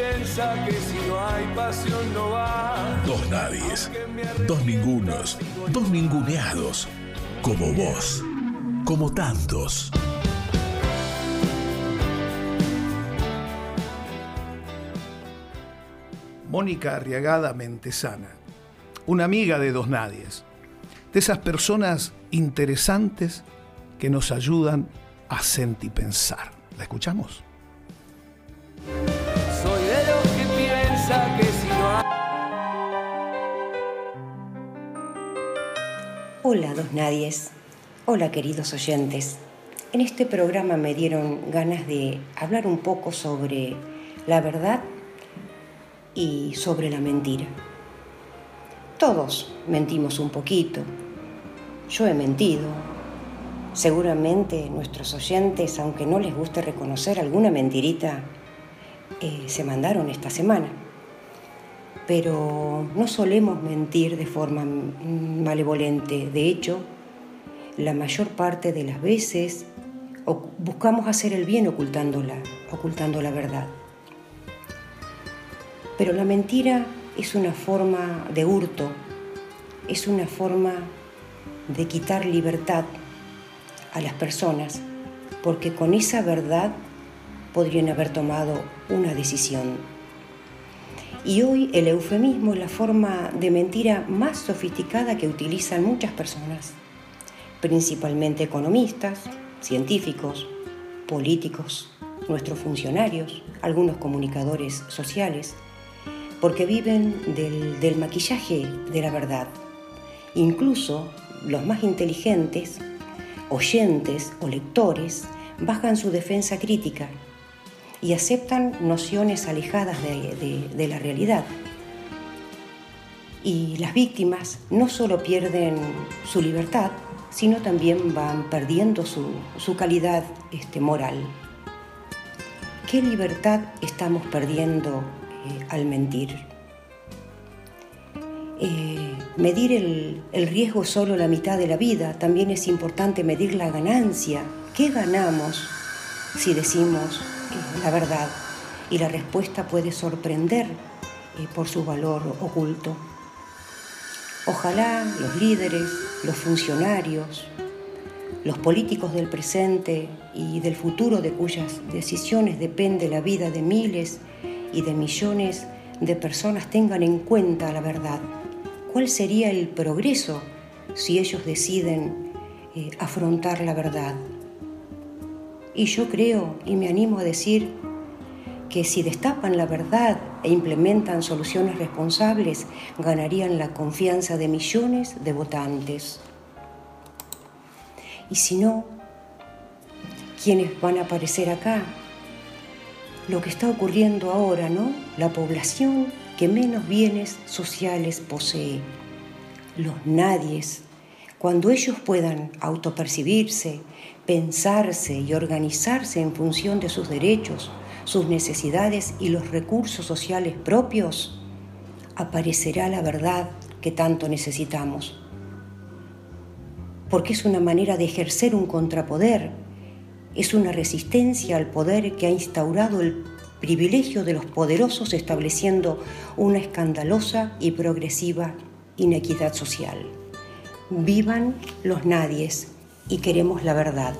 piensa que si no hay pasión no va. Dos nadies, dos ningunos, dos ninguneados, como vos, como tantos. Mónica Arriagada Mentesana, una amiga de Dos Nadies, de esas personas interesantes que nos ayudan a sentipensar. ¿La escuchamos? Hola, Dos Nadies. Hola, queridos oyentes. En este programa me dieron ganas de hablar un poco sobre la verdad y sobre la mentira. Todos mentimos un poquito. Yo he mentido. Seguramente nuestros oyentes, aunque no les guste reconocer alguna mentirita, eh, se mandaron esta semana. Pero no solemos mentir de forma malevolente. De hecho, la mayor parte de las veces buscamos hacer el bien ocultándola, ocultando la verdad. Pero la mentira es una forma de hurto, es una forma de quitar libertad a las personas, porque con esa verdad podrían haber tomado una decisión. Y hoy el eufemismo es la forma de mentira más sofisticada que utilizan muchas personas, principalmente economistas, científicos, políticos, nuestros funcionarios, algunos comunicadores sociales, porque viven del, maquillaje de la verdad. Incluso los más inteligentes, oyentes o lectores, bajan su defensa crítica y aceptan nociones alejadas de, la realidad. Y las víctimas no solo pierden su libertad, sino también van perdiendo su, calidad este, moral. ¿Qué libertad estamos perdiendo eh, al mentir. Eh, medir el, el, riesgo solo la mitad de la vida, también es importante medir la ganancia. ¿Qué ganamos si decimos la verdad? Y la respuesta puede sorprender eh, por su valor oculto. Ojalá los líderes, los funcionarios, los políticos del presente y del futuro de cuyas decisiones depende la vida de miles y de millones de personas tengan en cuenta la verdad. ¿Cuál sería el progreso si ellos deciden eh, afrontar la verdad? Y yo creo y me animo a decir que si destapan la verdad e implementan soluciones responsables, ganarían la confianza de millones de votantes. Y si no, ¿quiénes van a aparecer acá lo que está ocurriendo ahora, ¿no? La población que menos bienes sociales posee, los nadies, cuando ellos puedan autopercibirse, pensarse y organizarse en función de sus derechos, sus necesidades y los recursos sociales propios, aparecerá la verdad que tanto necesitamos. Porque es una manera de ejercer un contrapoder es una resistencia al poder que ha instaurado el privilegio de los poderosos estableciendo una escandalosa y progresiva inequidad social. Vivan los nadies y queremos la verdad.